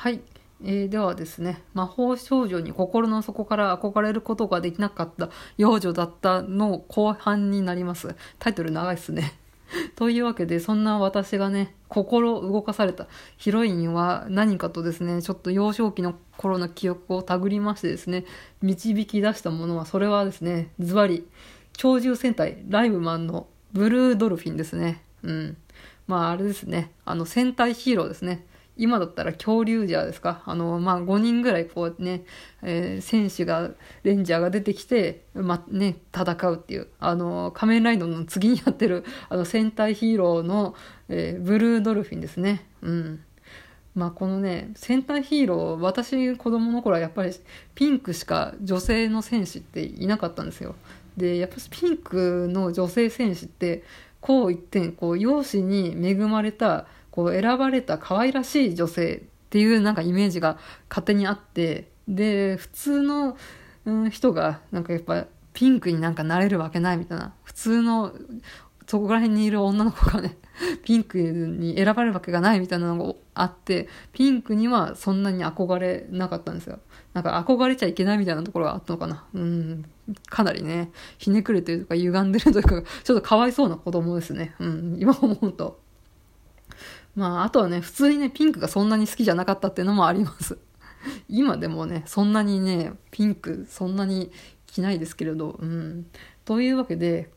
はい。えーではですね、魔法少女に心の底から憧れることができなかった幼女だったの後半になります。タイトル長いっすね。というわけで、そんな私がね、心動かされたヒロインは何かとですね、ちょっと幼少期の頃の記憶を手繰りましてですね、導き出したものは、それはですね、ズバリ、鳥獣戦隊ライブマンのブルードルフィンですね。うん。まああれですね、あの戦隊ヒーローですね。今だったら恐竜ジャーですかあの、まあ、5人ぐらいこうね、えー戦士が、レンジャーが出てきて、ま、ね、戦うっていう、あの、仮面ライダーの次にやってる、あの、戦隊ヒーローの、えーブルードルフィンですね。うん。まあこのね、戦隊ヒーロー、私子供の頃はやっぱりピンクしか女性の戦士っていなかったんですよ。で、やっぱりピンクの女性戦士って、こう一点、こう、容姿に恵まれた、こう、選ばれた可愛らしい女性っていうなんかイメージが勝手にあって、で、普通の、うん、人が、なんかやっぱ、ピンクになんかなれるわけないみたいな、普通の、そこら辺にいる女の子がね、ピンクに選ばれるわけがないみたいなのがあって、ピンクにはそんなに憧れなかったんですよ。なんか憧れちゃいけないみたいなところがあったのかな。うん。かなりね、ひねくれてるとか歪んでるというか、ちょっとかわいそうな子供ですね。うん。今思うと。まあ、あとはね、普通にね、ピンクがそんなに好きじゃなかったっていうのもあります。今でもね、そんなにね、ピンクそんなに着ないですけれど、うん。というわけで、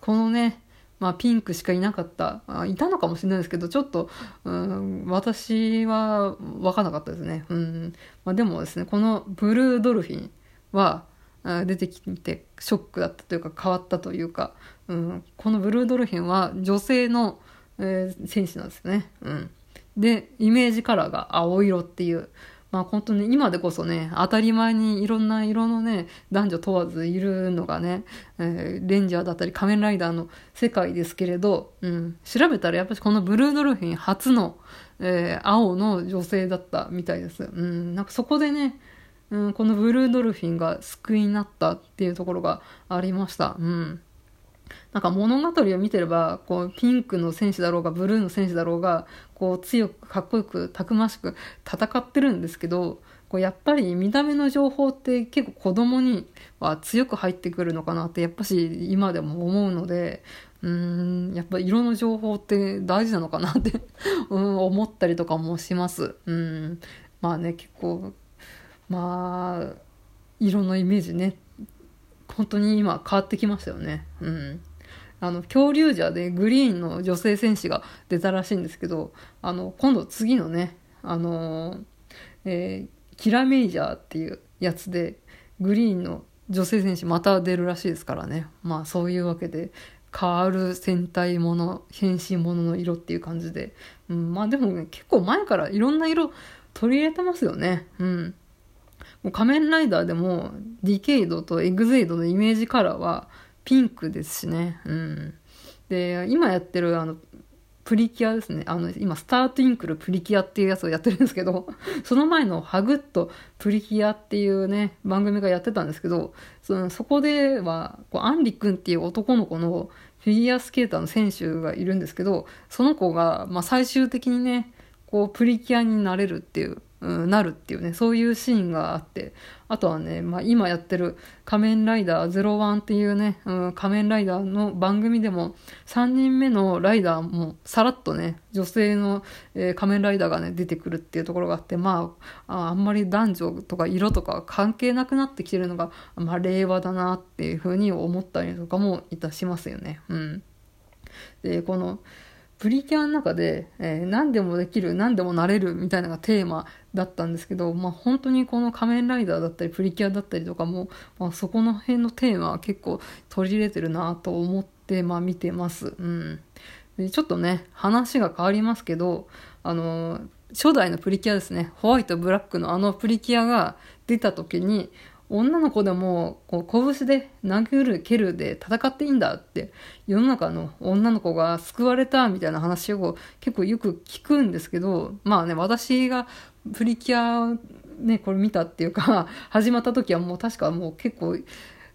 このね、まあ、ピンクしかいなかったあいたのかもしれないですけどちょっと、うん、私は分からなかったですね、うんまあ、でもですねこのブルードルフィンは出てきてショックだったというか変わったというか、うん、このブルードルフィンは女性の、えー戦士なんですね、うん、でイメージカラーが青色っていうまあ本当に今でこそね、当たり前にいろんな色のね、男女問わずいるのがね、えーレンジャーだったり仮面ライダーの世界ですけれど、うん、調べたらやっぱりこのブルードルフィン初の、えー青の女性だったみたいです。うん、なんかそこでね、うん、このブルードルフィンが救いになったっていうところがありました。うん。なんか物語を見てれば、こう、ピンクの戦士だろうが、ブルーの戦士だろうが、こう、強く、かっこよく、たくましく戦ってるんですけど、こうやっぱり見た目の情報って結構子供には強く入ってくるのかなって、やっぱし今でも思うので、うん、やっぱ色の情報って大事なのかなって、うん、思ったりとかもします。うん。まあね、結構、まあ、色のイメージね、本当に今変わってきましたよね。うん。あの、恐竜ジャーでグリーンの女性戦士が出たらしいんですけど、あの、今度次のね、あのーえーキラメイジャーっていうやつで、グリーンの女性戦士また出るらしいですからね。まあそういうわけで、変わる戦隊もの、変身ものの色っていう感じで。うん、まあでもね、結構前からいろんな色取り入れてますよね。うん。もう仮面ライダーでもディケイドとエグゼイドのイメージカラーはピンクですしね。うん。で、今やってるあの、プリキュアですね。あの、今、スタートインクルプリキュアっていうやつをやってるんですけど、その前のハグッとプリキュアっていうね、番組がやってたんですけど、そのそこでは、こうアンリ君っていう男の子のフィギュアスケーターの選手がいるんですけど、その子が、まあ、最終的にね、こう、プリキュアになれるっていう、うん、なるっていうね、そういうシーンがあって、あとはね、まあ、今やってる仮面ライダー01っていうね、うん、仮面ライダーの番組でも、3人目のライダーもさらっとね、女性の、えー仮面ライダーがね、出てくるっていうところがあって、まあ、ああんまり男女とか色とか関係なくなってきてるのが、まあ、令和だなっていうふうに思ったりとかもいたしますよね。うん。で、この、プリキュアの中で、えー何でもできる、何でもなれるみたいなのがテーマだったんですけど、まあ本当にこの仮面ライダーだったりプリキュアだったりとかも、まあそこの辺のテーマは結構取り入れてるなと思って、まあ見てます。うん。でちょっとね、話が変わりますけど、あのー初代のプリキュアですね、ホワイト、ブラックのあのプリキュアが出た時に、女の子でもこう拳で殴る蹴るで戦っていいんだって世の中の女の子が救われたみたいな話を結構よく聞くんですけどまあね私がプリキュアねこれ見たっていうか 始まった時はもう確かもう結構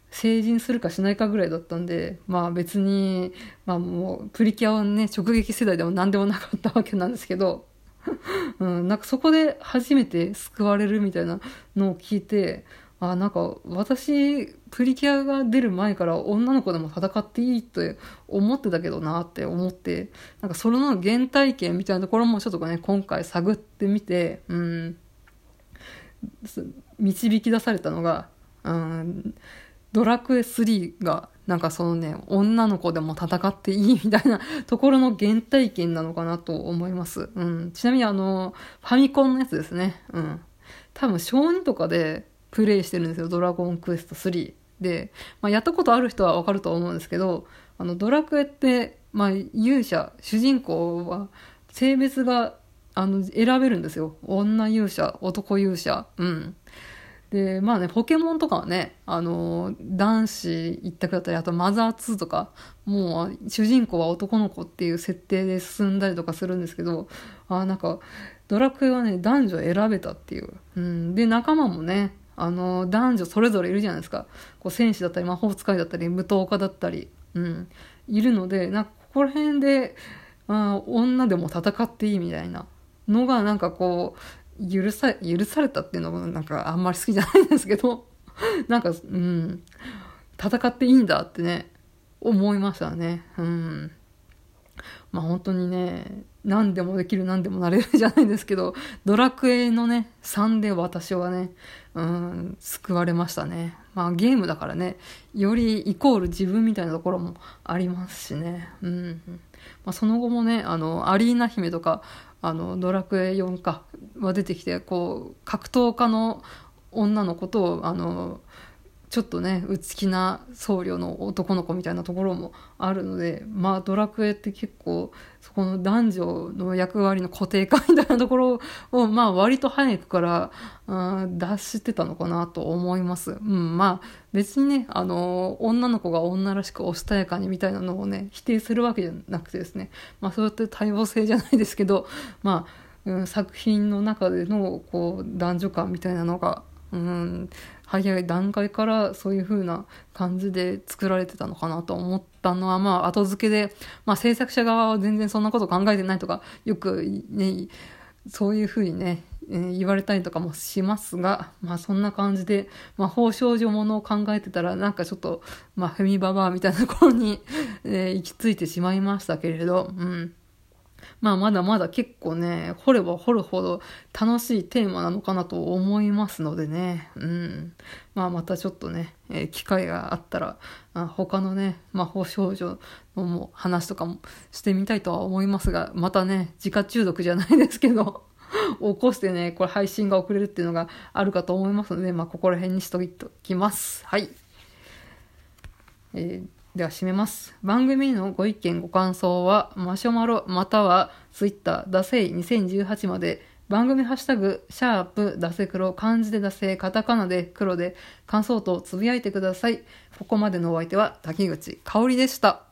成人するかしないかぐらいだったんでまあ別にまあもうプリキュアをね直撃世代でも何でもなかったわけなんですけど うん、なんかそこで初めて救われるみたいなのを聞いて、あ、なんか私、プリキュアが出る前から女の子でも戦っていいって思ってたけどなって思って、なんかそれの原体験みたいなところもちょっとね、今回探ってみて、うん、導き出されたのが、うん、ドラクエ3がなんかそのね、女の子でも戦っていいみたいなところの原体験なのかなと思います。うん。ちなみにあの、ファミコンのやつですね。うん。多分小2とかでプレイしてるんですよ。ドラゴンクエスト3。で、まあ、やったことある人はわかると思うんですけど、あの、ドラクエって、まあ、勇者、主人公は性別が、あの、選べるんですよ。女勇者、男勇者。うん。で、まあね、ポケモンとかはね、あの、男子一択だったり、あとマザー2とか、もう主人公は男の子っていう設定で進んだりとかするんですけど、あなんか、ドラクエはね、男女選べたっていう。うん。で、仲間もね、あの、男女それぞれいるじゃないですか。こう、戦士だったり、魔法使いだったり、武闘家だったり、うん。いるので、なんか、ここら辺で、あ女でも戦っていいみたいなのが、なんかこう、許さ、許されたっていうのもなんかあんまり好きじゃないんですけど、なんか、うん、戦っていいんだってね、思いましたね。うん。まあ本当にね、何でもできる何でもなれるじゃないですけど、ドラクエのね、3で私はね、うん、救われましたね。まあゲームだからね、よりイコール自分みたいなところもありますしね。うん。まあその後もね、あの、アリーナ姫とか、あのドラクエ4かは出てきてこう格闘家の女の子とあのちょっとね内気な僧侶の男の子みたいなところもあるのでまあドラクエって結構そこの男女の役割の固定化みたいなところを まあ割と早くから、うん、出してたのかなと思います。うん、まあ別にねあの女の子が女らしくおしとやかにみたいなのをね否定するわけじゃなくてですねまあそうやって多様性じゃないですけどまあうん、作品の中でのこう男女感みたいなのが、うん、早い段階からそういう風な感じで作られてたのかなと思ったのは、まあ、後付けで、まあ、制作者側は全然そんなこと考えてないとか、よくね、そういう風にね、えー、言われたりとかもしますが、まあそんな感じで、まあ法少女ものを考えてたら、なんかちょっと、まあフェミババアみたいなところに、えー、行き着いてしまいましたけれど、うん。まあまだまだ結構ね、掘れば掘るほど楽しいテーマなのかなと思いますのでね、うん。まあまたちょっとね、えー、機会があったら、あ他のね、魔法少女のも話とかもしてみたいとは思いますが、またね、自家中毒じゃないですけど、起こしてね、これ配信が遅れるっていうのがあるかと思いますので、まあここら辺にしときます。はい。えーでは締めます。番組のご意見ご感想は、マシュマロまたはツイッター、ダセイ2018まで、番組ハッシュタグ、シャープ、ダセ黒、漢字でダセ、カタカナで黒で、感想とつぶやいてください。ここまでのお相手は、滝口香織でした。